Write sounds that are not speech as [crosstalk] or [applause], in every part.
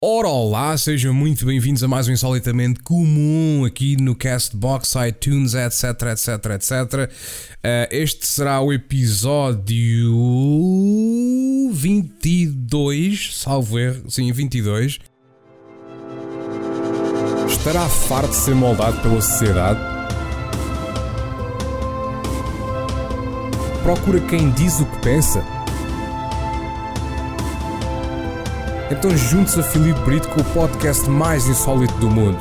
Ora olá, sejam muito bem-vindos a mais um Insolitamente Comum aqui no Castbox, iTunes, etc, etc, etc. Uh, este será o episódio 22, salvo erro, sim, 22. Estará farto de ser moldado pela sociedade? Procura quem diz o que pensa? Então junte-se a Filipe Brito com o podcast mais insólito do mundo,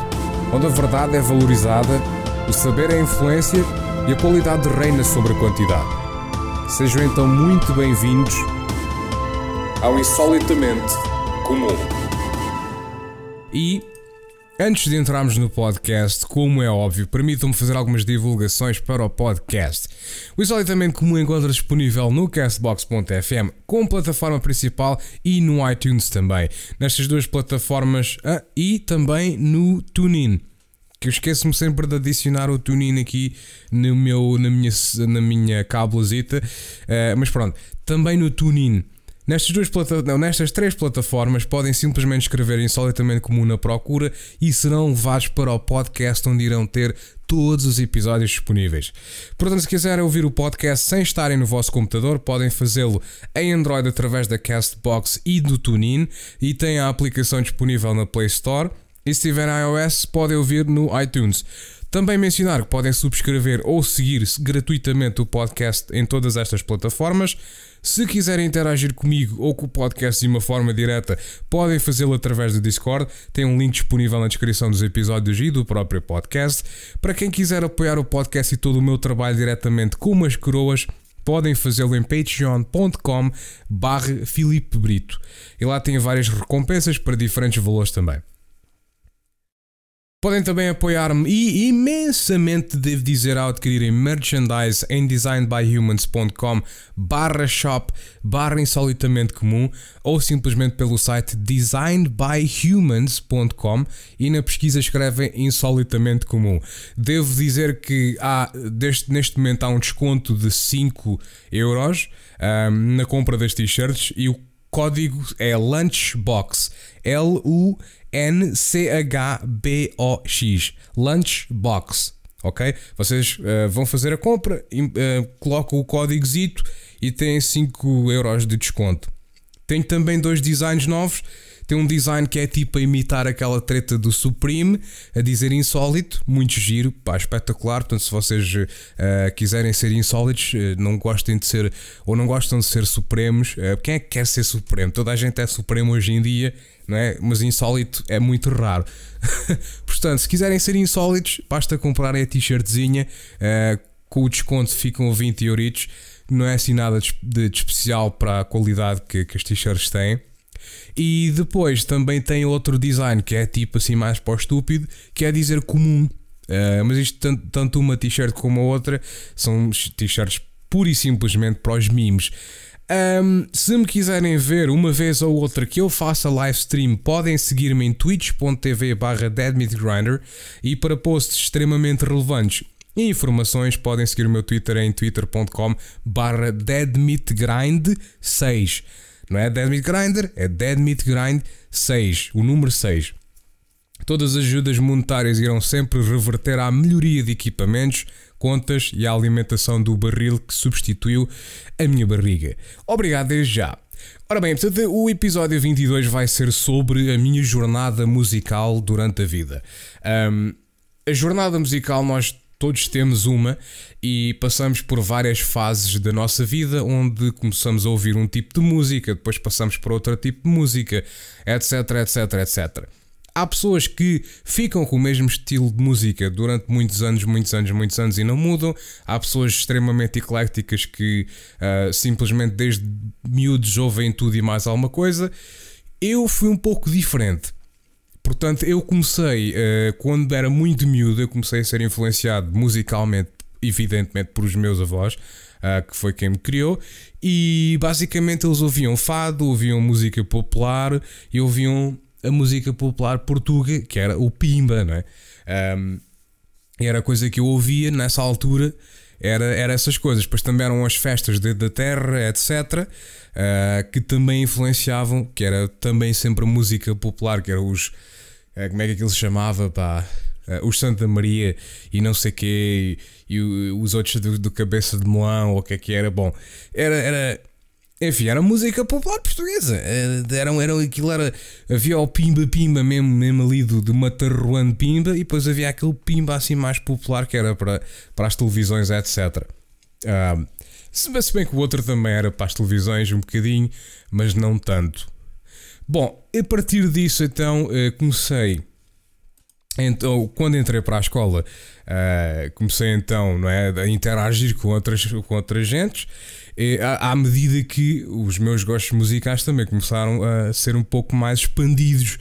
onde a verdade é valorizada, o saber é influência e a qualidade reina sobre a quantidade. Sejam então muito bem-vindos ao Insolitamente Comum. E Antes de entrarmos no podcast, como é óbvio, permitam-me fazer algumas divulgações para o podcast. O Insolitamente Comum encontra disponível no Castbox.fm, com plataforma principal e no iTunes também. Nestas duas plataformas ah, e também no TuneIn. Que eu esqueço-me sempre de adicionar o TuneIn aqui no meu, na minha, na minha cabelazita. Uh, mas pronto, também no TuneIn. Nestas, duas plata não, nestas três plataformas podem simplesmente escrever insolitamente comum na procura e serão levados para o podcast onde irão ter todos os episódios disponíveis. Portanto, se quiserem ouvir o podcast sem estarem no vosso computador, podem fazê-lo em Android através da Castbox e do TuneIn e têm a aplicação disponível na Play Store. E se tiverem iOS, podem ouvir no iTunes. Também mencionar que podem subscrever ou seguir gratuitamente o podcast em todas estas plataformas. Se quiserem interagir comigo ou com o podcast de uma forma direta, podem fazê-lo através do Discord. Tem um link disponível na descrição dos episódios e do próprio podcast. Para quem quiser apoiar o podcast e todo o meu trabalho diretamente com umas coroas, podem fazê-lo em patreon.com barra Brito. E lá tem várias recompensas para diferentes valores também. Podem também apoiar-me e imensamente devo dizer ao adquirirem merchandise em designbyhumans.com barra shop barra insolitamente comum ou simplesmente pelo site designedbyhumans.com e na pesquisa escrevem insolitamente comum. Devo dizer que há, deste, neste momento há um desconto de 5 euros um, na compra das t-shirts e o código é Lunchbox. L-U-N-C-H-B-O-X. Lunchbox. Ok? Vocês uh, vão fazer a compra, uh, colocam o códigozito e têm 5 euros de desconto. Tem também dois designs novos tem um design que é tipo a imitar aquela treta do Supreme, a dizer insólito, muito giro, pá, espetacular. Portanto, se vocês uh, quiserem ser insólitos, uh, não gostem de ser ou não gostam de ser supremos, uh, quem é que quer ser supremo? Toda a gente é supremo hoje em dia, não é? Mas insólito é muito raro. [laughs] Portanto, se quiserem ser insólitos, basta comprarem a t-shirtzinha, com o desconto ficam 20 euritos. Não é assim nada de, especial para a qualidade que, que as t-shirts têm. E depois também tem outro design que é tipo assim mais para o estúpido, que é dizer comum. Uh, mas isto, tanto, tanto uma t-shirt como a outra, são t-shirts pura e simplesmente para os memes. Um, se me quiserem ver uma vez ou outra que eu faça live stream, podem seguir-me em twitch.tv barra deadmeatgrinder e para posts extremamente relevantes e informações podem seguir o meu Twitter em twitter.com barra deadmeatgrind6. Não é Dead Meat Grinder, é Dead Meat Grind 6, o número 6. Todas as ajudas monetárias irão sempre reverter à melhoria de equipamentos, contas e à alimentação do barril que substituiu a minha barriga. Obrigado desde já. Ora bem, portanto, o episódio 22 vai ser sobre a minha jornada musical durante a vida. Um, a jornada musical nós todos temos uma e passamos por várias fases da nossa vida onde começamos a ouvir um tipo de música, depois passamos por outro tipo de música, etc, etc, etc. Há pessoas que ficam com o mesmo estilo de música durante muitos anos, muitos anos, muitos anos e não mudam. Há pessoas extremamente ecléticas que uh, simplesmente desde miúdos ouvem tudo e mais alguma coisa. Eu fui um pouco diferente. Portanto, eu comecei, uh, quando era muito miúdo, eu comecei a ser influenciado musicalmente, evidentemente, por os meus avós, uh, que foi quem me criou, e basicamente eles ouviam fado, ouviam música popular e ouviam a música popular portuguesa, que era o Pimba, não é? Um, era a coisa que eu ouvia nessa altura era, era essas coisas. Depois também eram as festas de, da terra, etc. Uh, que também influenciavam, que era também sempre música popular, que era os. Uh, como é que aquilo se chamava? Pá? Uh, os Santa Maria e não sei quê, e, e os outros do, do, Cabeça de Melão, ou o que é que era. Bom, era, era, enfim, era música popular portuguesa. Era, era, aquilo era. Havia o Pimba Pimba mesmo, mesmo ali do, do Matarruan Pimba, e depois havia aquele Pimba assim mais popular que era para, para as televisões, etc. Uh, se bem que o outro também era para as televisões um bocadinho, mas não tanto. Bom, a partir disso então eh, comecei. Então, quando entrei para a escola, uh, comecei então não é, a interagir com outras, com outras gentes à, medida que os meus gostos musicais também começaram a ser um pouco mais expandidos.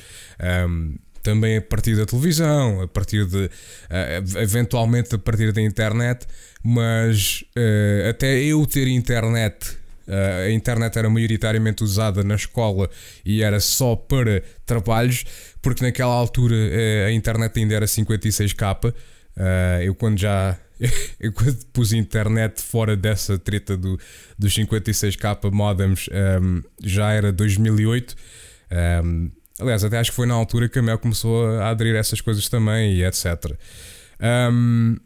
Um, também a partir da televisão, a partir de uh, eventualmente a partir da internet, mas uh, até eu ter internet, a internet era maioritariamente usada na escola e era só para trabalhos, porque naquela altura a internet ainda era 56k. eu quando já [laughs] eu quando pus internet fora dessa treta do, dos 56k modems um, já era 2008. Um, aliás, até acho que foi na altura que a Mel começou a aderir a essas coisas também e etc. Um,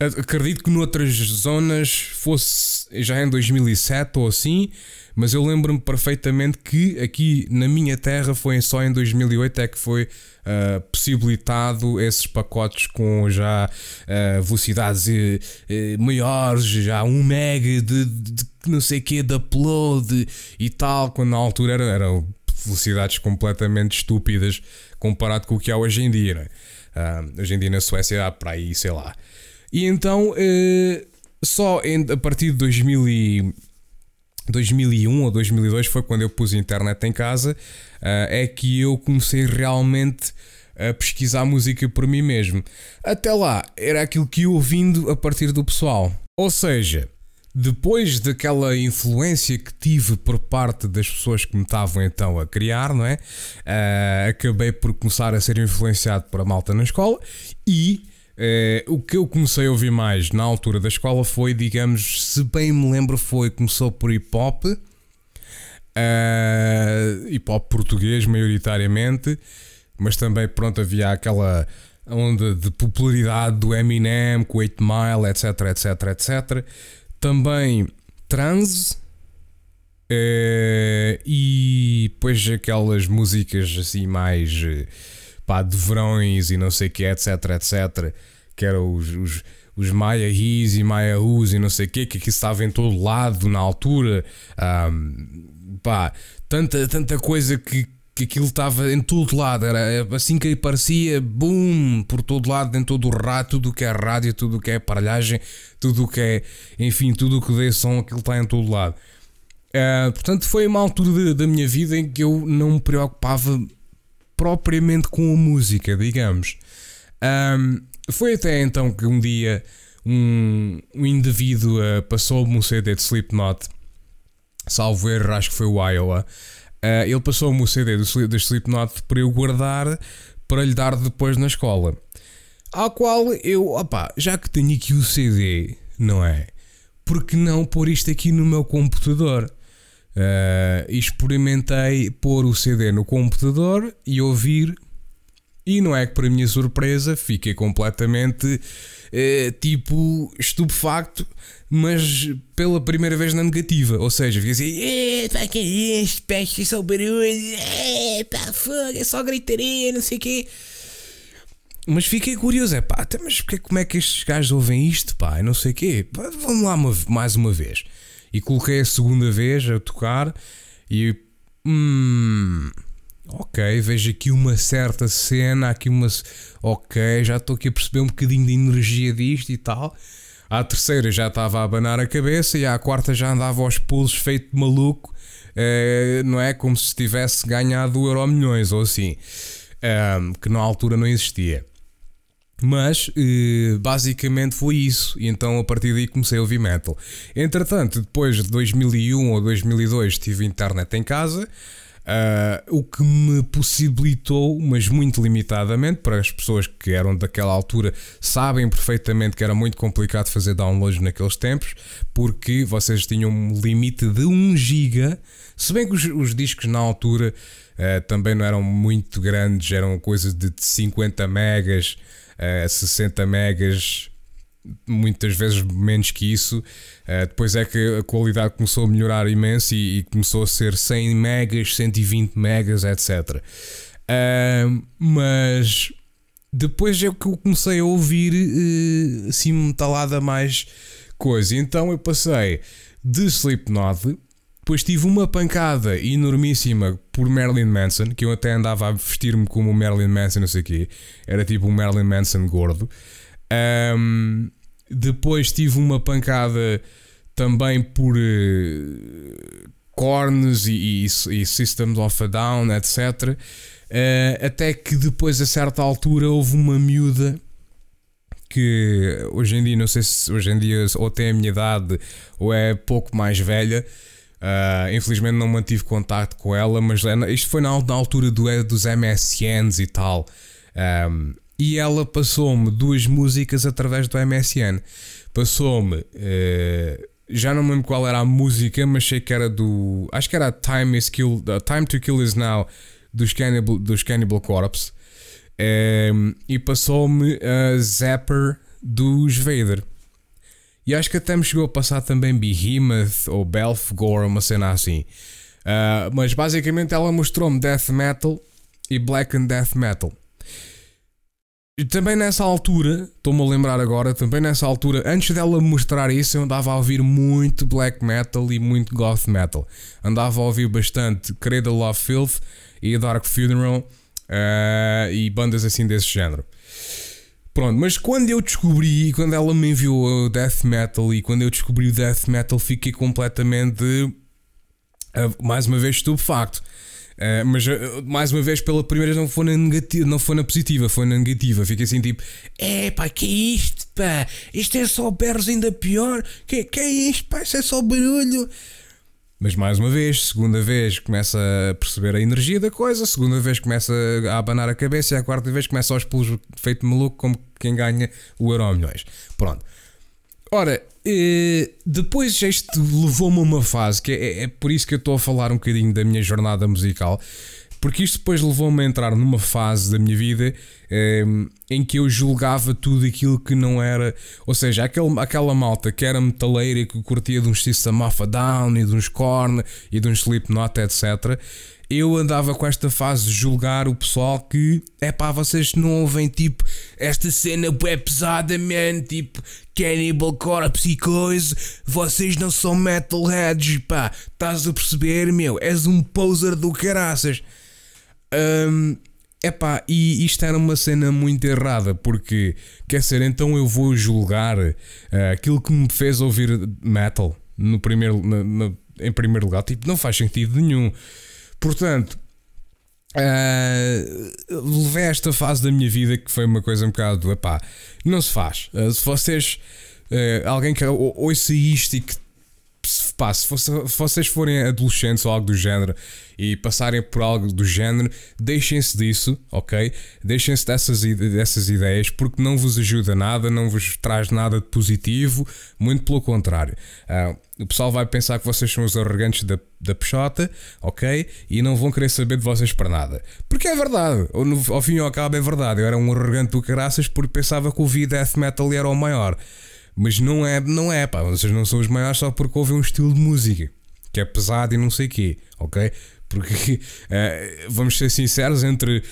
acredito que noutras zonas fosse já em 2007 ou assim, mas eu lembro-me perfeitamente que aqui na minha terra foi só em 2008 é que foi uh, possibilitado esses pacotes com já uh, velocidades uh, maiores, já 1 mega de, de, não sei que de upload e tal, quando na altura eram era velocidades completamente estúpidas comparado com o que há hoje em dia. Uh, hoje em dia na Suécia há para aí, sei lá. E então, só em, a partir de 2000 e 2001 ou 2002 foi quando eu pus internet em casa, uh, é que eu comecei realmente a pesquisar música por mim mesmo. Até lá era aquilo que ia ouvindo a partir do pessoal. Ou seja, depois daquela influência que tive por parte das pessoas que me estavam então a criar, não é? Uh, acabei por começar a ser influenciado por a malta na escola e Uh, o que eu comecei a ouvir mais na altura da escola foi, digamos, se bem me lembro, foi começou por hip hop, uh, hip hop português maioritariamente, mas também pronto havia aquela onda de popularidade do Eminem, com 8 Mile, etc, etc, etc. Também trans uh, e depois aquelas músicas assim mais pá, de verões e não sei o que, etc, etc que eram os, os, os Maya His e Maya e não sei o quê, que aqui estava em todo lado na altura. Um, pá, tanta, tanta coisa que, que aquilo estava em todo lado, era assim que aparecia, boom, por todo lado, em todo o rato, tudo o que é rádio, tudo o que é aparelhagem, tudo o que é, enfim, tudo o que dê som, aquilo está em todo lado. Uh, portanto, foi uma altura da minha vida em que eu não me preocupava propriamente com a música, digamos. Um, foi até então que um dia um, um indivíduo uh, passou-me um CD de Slipknot, salvo erro, acho que foi o Iowa. Uh, ele passou-me o CD do, do Slipknot para eu guardar para lhe dar depois na escola. Ao qual eu, opá, já que tenho aqui o CD, não é? Porque não pôr isto aqui no meu computador? Uh, experimentei pôr o CD no computador e ouvir e não é que, para minha surpresa, fiquei completamente eh, tipo estupefacto, mas pela primeira vez na negativa. Ou seja, fiquei assim: pá, que é isto? Peste, só barulho, pá, fogo, é só gritaria, não sei o quê. Mas fiquei curioso, é pá, mas como é que estes gajos ouvem isto, pá, não sei o quê. Pá, vamos lá uma, mais uma vez. E coloquei a segunda vez a tocar e. Hum ok, vejo aqui uma certa cena, aqui uma. Ok, já estou aqui a perceber um bocadinho de energia disto e tal. À terceira já estava a abanar a cabeça e à quarta já andava aos pulos feito maluco, eh, não é? Como se tivesse ganhado o Euro Milhões ou assim, que na altura não existia. Mas eh, basicamente foi isso, e então a partir daí comecei a ouvir metal. Entretanto, depois de 2001 ou 2002 tive internet em casa Uh, o que me possibilitou, mas muito limitadamente, para as pessoas que eram daquela altura sabem perfeitamente que era muito complicado fazer downloads naqueles tempos, porque vocês tinham um limite de 1 GB, se bem que os, os discos na altura uh, também não eram muito grandes, eram coisas de 50 megas, uh, 60 megas, muitas vezes menos que isso. Uh, depois é que a qualidade começou a melhorar imenso e, e começou a ser 100 megas, 120 megas, etc. Uh, eh, mas depois é que eu comecei a ouvir uh, assim metalada mais coisa. Então eu passei de Slipknot. Depois tive uma pancada enormíssima por Marilyn Manson, que eu até andava a vestir-me como o Marilyn Manson, não sei o quê. Era tipo um Marilyn Manson gordo. Um, depois tive uma pancada também por uh, Corns e, e, e, Systems of a Down, etc. Uh, eh, até que depois, a certa altura, houve uma miúda que hoje em dia, não sei se hoje em dia ou tem a minha idade ou é pouco mais velha. Uh, infelizmente não mantive contato com ela, mas isto foi na, altura do, dos MSNs e tal. Um, e ela passou-me duas músicas através do MSN. Passou-me. Uh, já não me lembro qual era a música, mas sei que era do. Acho que era Time, is Kill, Time to Kill Is Now dos Cannibal, dos Cannibal Corpse. Um, e passou-me a Zapper dos Vader. E acho que até me chegou a passar também Behemoth ou Belfgor, uma cena assim. Uh, mas basicamente ela mostrou-me Death Metal e Black and Death Metal. E também nessa altura, estou-me a lembrar agora, também nessa altura, antes dela mostrar isso, eu andava a ouvir muito black metal e muito goth metal. Andava a ouvir bastante Cradle of Filth e Dark Funeral uh, e bandas assim desse género. Pronto, mas quando eu descobri, quando ela me enviou o death metal e quando eu descobri o death metal, fiquei completamente, uh, mais uma vez, estupefacto. Uh, mas uh, mais uma vez, pela primeira vez, não foi na negativa, não foi na positiva, foi na negativa. Fiquei assim tipo: é pá, que é isto, pá? Isto é só berros ainda pior. Que, que é isto, pá? Isto é só barulho. Mas mais uma vez, segunda vez começa a perceber a energia da coisa, segunda vez começa a abanar a cabeça e a quarta vez começa aos pulos feito maluco como quem ganha o Euro Milhões. Pronto. Ora, eh, depois isto levou-me a uma fase que é, é, por isso que eu estou a falar um bocadinho da minha jornada musical, porque isto depois levou-me a entrar numa fase da minha vida eh, em que eu julgava tudo aquilo que não era, ou seja, aquele, aquela malta que era metaleira e que curtia de uns System of a Down e de uns Korn e de uns Slipknot, etc eu andava com esta fase de julgar o pessoal que é pá, vocês não ouvem tipo esta cena é pesada, man, tipo Cannibal Corpse e coisa, vocês não são metalheads, pá, estás a perceber, meu? És um poser do caraças. Um, Epá, e isto era uma cena muito errada, porque, quer ser, então eu vou julgar uh, aquilo que me fez ouvir metal no primeiro, na, na, em primeiro lugar. Tipo, não faz sentido nenhum. Portanto, uh, levei esta fase da minha vida que foi uma coisa um bocado, epá, não se faz. Uh, se vocês, uh, alguém que ouça isto e que pá, se, fosse, se vocês forem adolescentes ou algo do género e passarem por algo do género, deixem-se disso, ok? Deixem-se dessas, dessas ideias porque não vos ajuda nada, não vos traz nada de positivo, muito pelo contrário. Uh, o pessoal vai pensar que vocês são os arrogantes da, da peixota, ok? E não vão querer saber de vocês para nada. Porque é verdade, ao, ao fim e ao cabo é verdade. Eu era um arrogante do caraças porque pensava que o V Death Metal era o maior. Mas não é, não é, pá. Vocês não são os maiores só porque ouvem um estilo de música que é pesado e não sei o quê, ok? Porque uh, [laughs] vamos ser sinceros, entre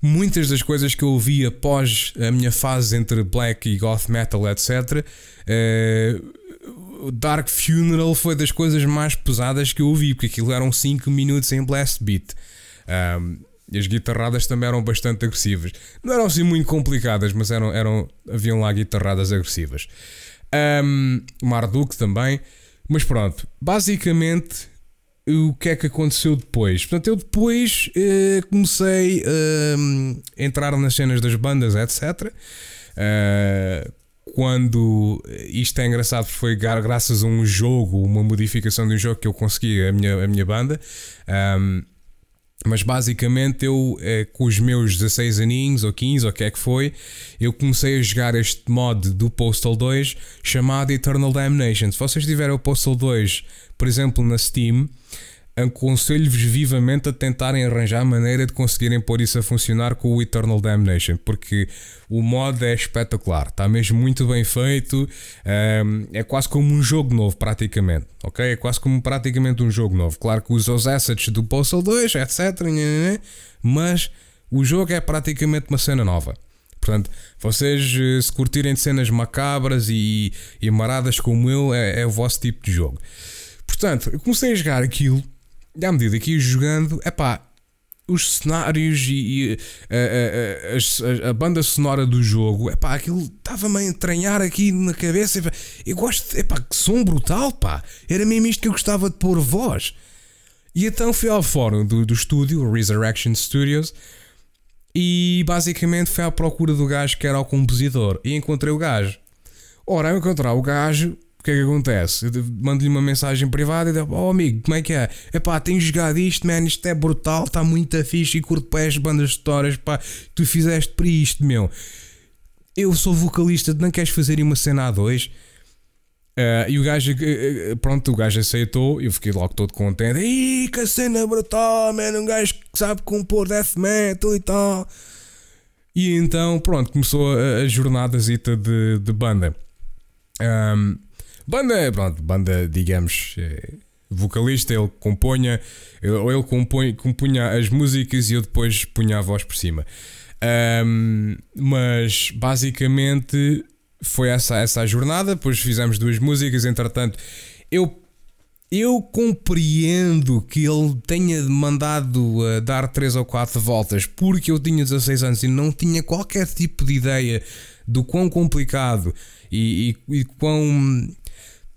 muitas das coisas que eu ouvi após a minha fase entre black e goth metal, etc. Uh, Dark Funeral foi das coisas mais pesadas que eu ouvi, porque aquilo eram 5 minutos em blast beat. Um, e as guitarradas também eram bastante agressivas. Não eram assim muito complicadas, mas eram, eram haviam lá guitarradas agressivas. Um, Marduk também. Mas pronto, basicamente o que é que aconteceu depois? Portanto, eu depois uh, comecei uh, a entrar nas cenas das bandas, etc. Uh, eh, quando isto é engraçado, foi graças a um jogo, uma modificação de um jogo que eu consegui a minha, a minha banda. Um, Mas basicamente eu, eh, com os meus 16 aninhos ou 15 ou o que é que foi, eu comecei a jogar este mod do Postal 2 chamado Eternal Damnation. Se vocês tiverem o Postal 2, por exemplo, na Steam, aconselho-vos vivamente a tentarem arranjar maneira de conseguirem pôr isso a funcionar com o Eternal Damnation, porque o mod é espetacular, está mesmo muito bem feito, é quase como um jogo novo, praticamente, ok? É quase como praticamente um jogo novo. Claro que usa os assets do Postal 2, etc. Mas o jogo é praticamente uma cena nova. Portanto, vocês eh, se curtirem de cenas macabras e, e maradas como eu, é, é o vosso tipo de jogo. Portanto, eu comecei a jogar aquilo à medida que ia jogando, é pá, os cenários e, e a, a, a, a, banda sonora do jogo, é pá, aquilo estava-me a entranhar aqui na cabeça. Epá, eu gosto, é pá, que som brutal, pá, era mesmo isto que eu gostava de pôr voz. E então fui ao fórum do, do estúdio, Resurrection Studios, e basicamente fui à procura do gajo que era o compositor e encontrei o gajo. Ora, ao encontrar o gajo, que é que acontece? Mando-lhe uma mensagem privada e digo, oh amigo, como é que é? Epá, tens jogado isto, man, isto é brutal, está muito fixe e curto para as bandas de histórias, pá, tu fizeste para isto, meu. Eu sou vocalista, não queres fazer uma cena a dois? Uh, e o gajo, uh, pronto, o gajo aceitou, eu fiquei logo todo contente. Ih, que cena brutal, man, um gajo que sabe compor death metal e tal. E então, pronto, começou a, a jornadazita de, de banda. Um, Banda, pronto, banda, digamos, eh, vocalista, ele componha, ou ele compõe, compunha as músicas e eu depois punha a voz por cima. Um, mas basicamente foi essa, essa a jornada. Depois fizemos duas músicas. Entretanto, eu, eu compreendo que ele tenha mandado uh, dar 3 ou 4 voltas porque eu tinha 16 anos e não tinha qualquer tipo de ideia do quão complicado e, e, e quão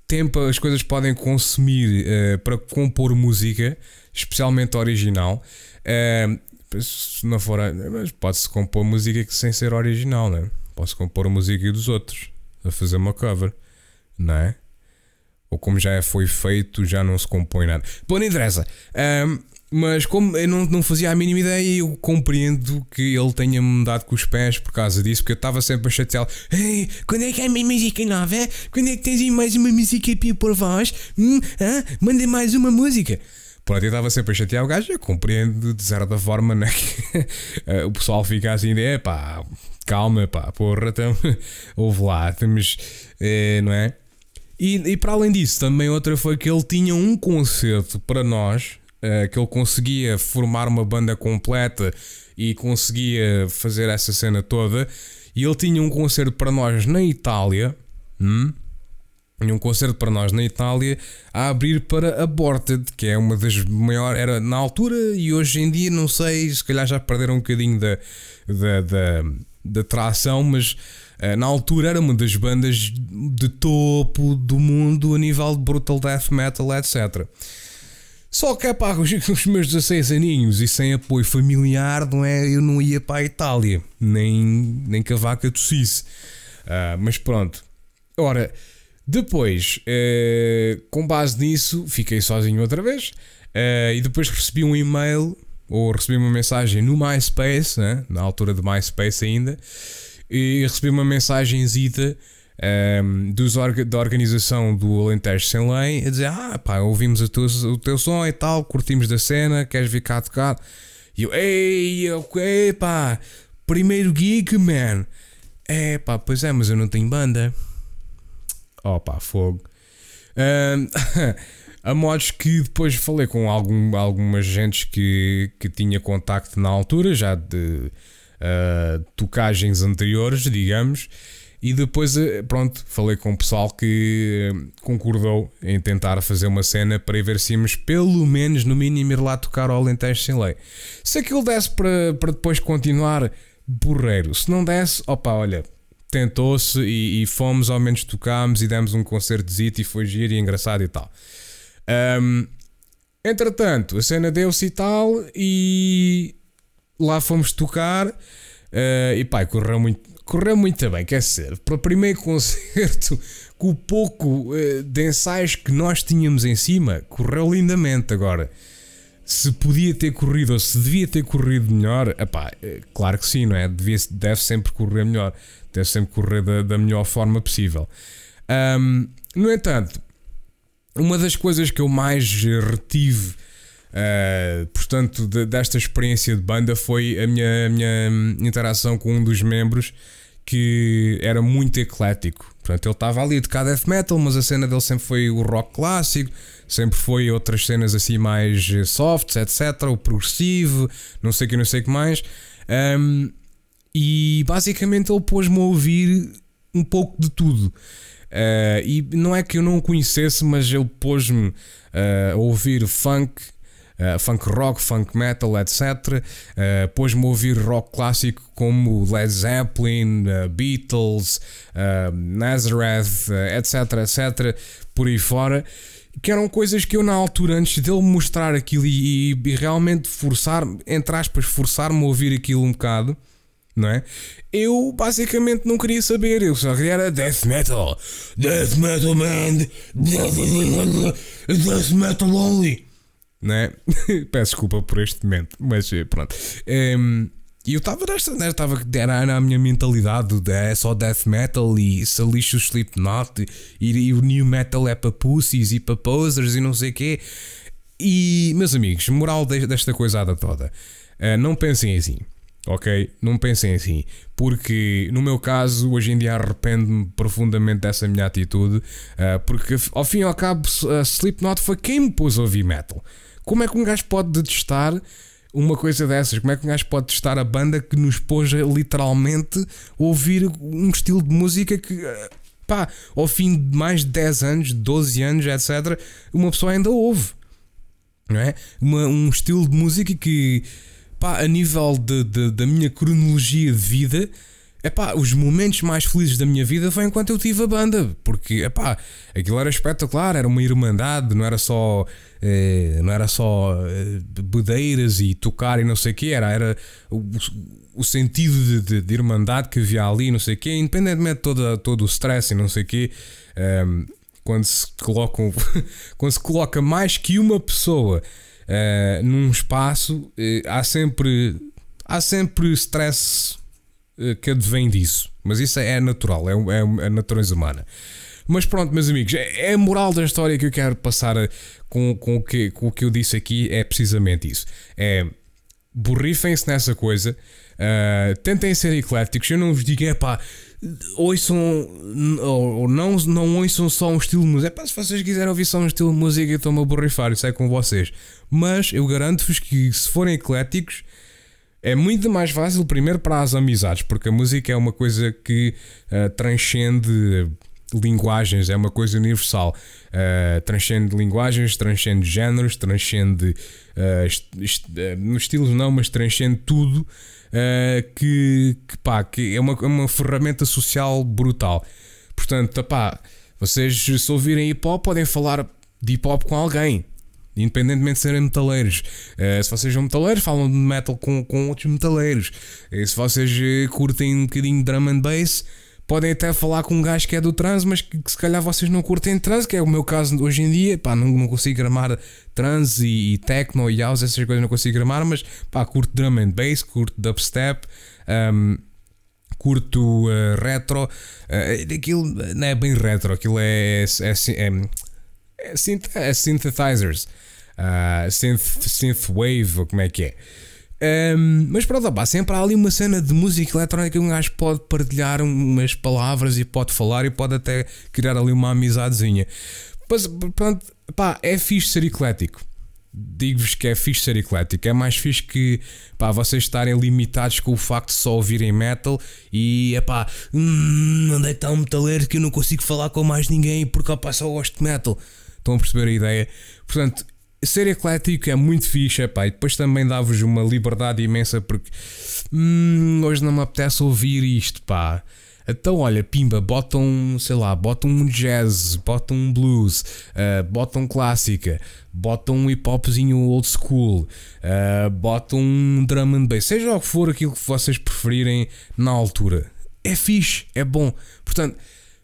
tempo as coisas podem consumir uh, para compor música, especialmente original. Uh, se não for, mas pode-se compor música sem ser original, né? Posso compor música dos outros a fazer uma cover, não é? Ou como já foi feito, já não se compõe nada. Bom, não interessa. Um, mas como eu não, não fazia a mínima ideia, eu compreendo que ele tenha mudado com os pés por causa disso, porque eu estava sempre a chateá-lo. Ei, quando é que é a minha música nova? Quando é que tens aí mais uma música para por voz? Hum, ah, manda mais uma música. Pronto, eu estava sempre a chatear o gajo, eu compreendo de certa forma né, [laughs] que eh, o pessoal fica assim de pá, calma, pá, porra, então, [laughs] ouve lá, temos, é, não é? E, e para além disso, também outra foi que ele tinha um concerto para nós uh, que ele conseguia formar uma banda completa e conseguia fazer essa cena toda. E ele tinha um concerto para nós na Itália. Hum? um concerto para nós na Itália a abrir para Aborted, que é uma das maiores, era na altura e hoje em dia, não sei, se calhar já perderam um bocadinho da, da, da, da tração, mas uh, na altura era uma das bandas de topo do mundo a nível de brutal death metal, etc. Só que pá, [laughs] os, os meus 16 aninhos e sem apoio familiar, não é? Eu não ia para a Itália, nem, nem que a vaca tossisse. Uh, mas pronto. Ora, depois, uh, com base nisso, fiquei sozinho outra vez. Uh, e depois recebi um e-mail ou recebi uma mensagem no MySpace, né? na altura de MySpace ainda, e recebi uma mensagenzita um, ehm, dos orga da organização do Alentejo Sem Lei a dizer: Ah, pá, ouvimos tu, o teu som e tal, curtimos da cena, queres vir cá tocar? E eu, ei, ok, pá, primeiro gig, man. É, pá, pois é, mas eu não tenho banda. Oh, pá, fogo. Um, ehm, [laughs] a modos que depois falei com algum, algumas gentes que, que tinha contacto na altura, já de uh, tocagens anteriores, digamos e depois, eh, pronto, falei com o pessoal que eh, concordou em tentar fazer uma cena para ver se íamos, pelo menos, no mínimo, ir lá tocar ao Alentejo sem lei. Se aquilo desse para, para depois continuar, borreiro. Se não desse, opa, olha, tentou-se e, e, fomos, ao menos tocámos e demos um concerto de e foi giro e engraçado e tal. Um, entretanto, a cena deu-se e tal, e lá fomos tocar. Uh, e pá, correu muito, correu muito bem, quer dizer, para o primeiro [laughs] concerto, com o pouco uh, de ensaios que nós tínhamos em cima, correu lindamente. Agora, se podia ter corrido ou se devia ter corrido melhor, epá, eh, claro que sim, não é? Devia, deve sempre correr melhor, deve sempre correr da, da melhor forma possível. Um, no entanto, uma das coisas que eu mais retive, uh, portanto, de, desta experiência de banda foi a minha, a minha interação com um dos membros que era muito eclético. Portanto, ele estava ali de cá death metal, mas a cena dele sempre foi o rock clássico, sempre foi outras cenas assim mais softs, etc. O progressivo, não sei o que, não sei o que mais. Um, e basicamente ele pôs-me a ouvir um pouco de tudo. Uh, e não é que eu não o conhecesse, mas ele pôs-me uh, a ouvir funk, uh, funk rock, funk metal, etc. pôs-me a ouvir rock clássico como Led Zeppelin, Beatles, Nazareth, etc, etc, por aí fora. Que eram coisas que eu, na altura, antes dele mostrar aquilo e, e realmente forçar, entre aspas, forçar-me a ouvir aquilo um bocado, não é? Eu basicamente não queria saber, eu só queria era death metal. Death metal, man! Death metal only! Não é? [laughs] Peço desculpa por este momento, mas eh, pronto. Um, e eu estava nesta, estava era a minha mentalidade de é só death metal e se lixo o Slipknot e, e o new metal é para pussies e para posers e não sei o quê. E meus amigos, moral desta coisada toda, uh, não pensem assim ok? Não pensem assim, porque no meu caso, hoje em dia arrependo-me profundamente dessa minha atitude, uh, porque ao fim e ao cabo, uh, Slipknot foi quem me pôs a ouvir metal. Como é que um gajo pode detestar uma coisa dessas? Como é que um gajo pode testar a banda que nos pôs a, literalmente ouvir um estilo de música que. Uh, pá, ao fim de mais de 10 anos, 12 anos, etc., uma pessoa ainda ouve, não é? Uma, um estilo de música que pá, a nível de, de, da minha cronologia de vida, Epá, os momentos mais felizes da minha vida foi enquanto eu tive a banda, porque epá, aquilo era espetacular, era uma irmandade, não era só eh, não era só eh, e tocar e não sei o que, era, era o, o sentido de, de, de, irmandade que havia ali, não sei o que, independentemente de todo, todo o stress e não sei o que, um, ehm, quando se colocam, [laughs] quando se coloca mais que uma pessoa uh, num espaço, uh, há sempre há sempre stress que advém disso. Mas isso é natural, é, é a natureza humana. Mas pronto, meus amigos, é, é a moral da história que eu quero passar com, com, o, que, com o que eu disse aqui, é precisamente isso. É borrifem-se nessa coisa, uh, tentem ser ecléticos. Eu não vos digo, é pá, ouçam ou não, não ouçam só um estilo de música. É pá, se vocês quiserem ouvir só um estilo de música, estou-me a borrifar, isso é com vocês. Mas eu garanto-vos que se forem ecléticos, é muito mais fácil, primeiro, para as amizades, porque a música é uma coisa que uh, transcende linguagens, é uma coisa universal. Uh, transcende linguagens, transcende géneros, transcende. Uh, est est estilos não, mas transcende tudo. que, que, pá, que é uma, uma ferramenta social brutal. Portanto, pá, vocês se ouvirem hip hop podem falar de hip hop com alguém independentemente de serem metaleiros. Uh, se vocês são metaleiros, falam de metal com, com outros metaleiros. Uh, se vocês uh, curtem um bocadinho de drum and bass, podem até falar com um gajo que é do trans, mas que, que, se calhar vocês não curtem trans, que é o meu caso hoje em dia. Pá, não, não consigo gramar trans e, e techno e house, essas coisas não consigo gramar, mas pá, curto drum and bass, curto dubstep. Um, curto uh, retro, aquilo não é bem retro, aquilo é, é, é, é, é synthesizers uh, synth, synth wave, ou como é que é. Um, mas pronto, pá, sempre há ali uma cena de música eletrónica que um gajo pode partilhar umas palavras e pode falar e pode até criar ali uma amizadezinha. Mas pronto, pá, é fixe ser eclético. Digo-vos que é fixe ser eclético. É mais fixe que pá, vocês estarem limitados com o facto de só ouvirem metal e é pá, hum, onde é que metaleiro que eu não consigo falar com mais ninguém porque pá, só gosto de metal. Estão a perceber a ideia? Portanto, ser eclético é muito fixe, epá, e depois também dá-vos uma liberdade imensa porque hum, hoje não me apetece ouvir isto, pá. Então, olha, pimba, botam, sei lá, botam um jazz, botam um blues, uh, botam clássica, botam um hip hopzinho old school, uh, botam um drum and bass, seja o que for aquilo que vocês preferirem na altura. É fixe, é bom. Portanto,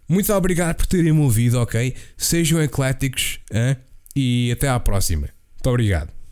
muito obrigado por terem me ouvido, ok? Sejam ecléticos, hein? e até à próxima. Muito obrigado.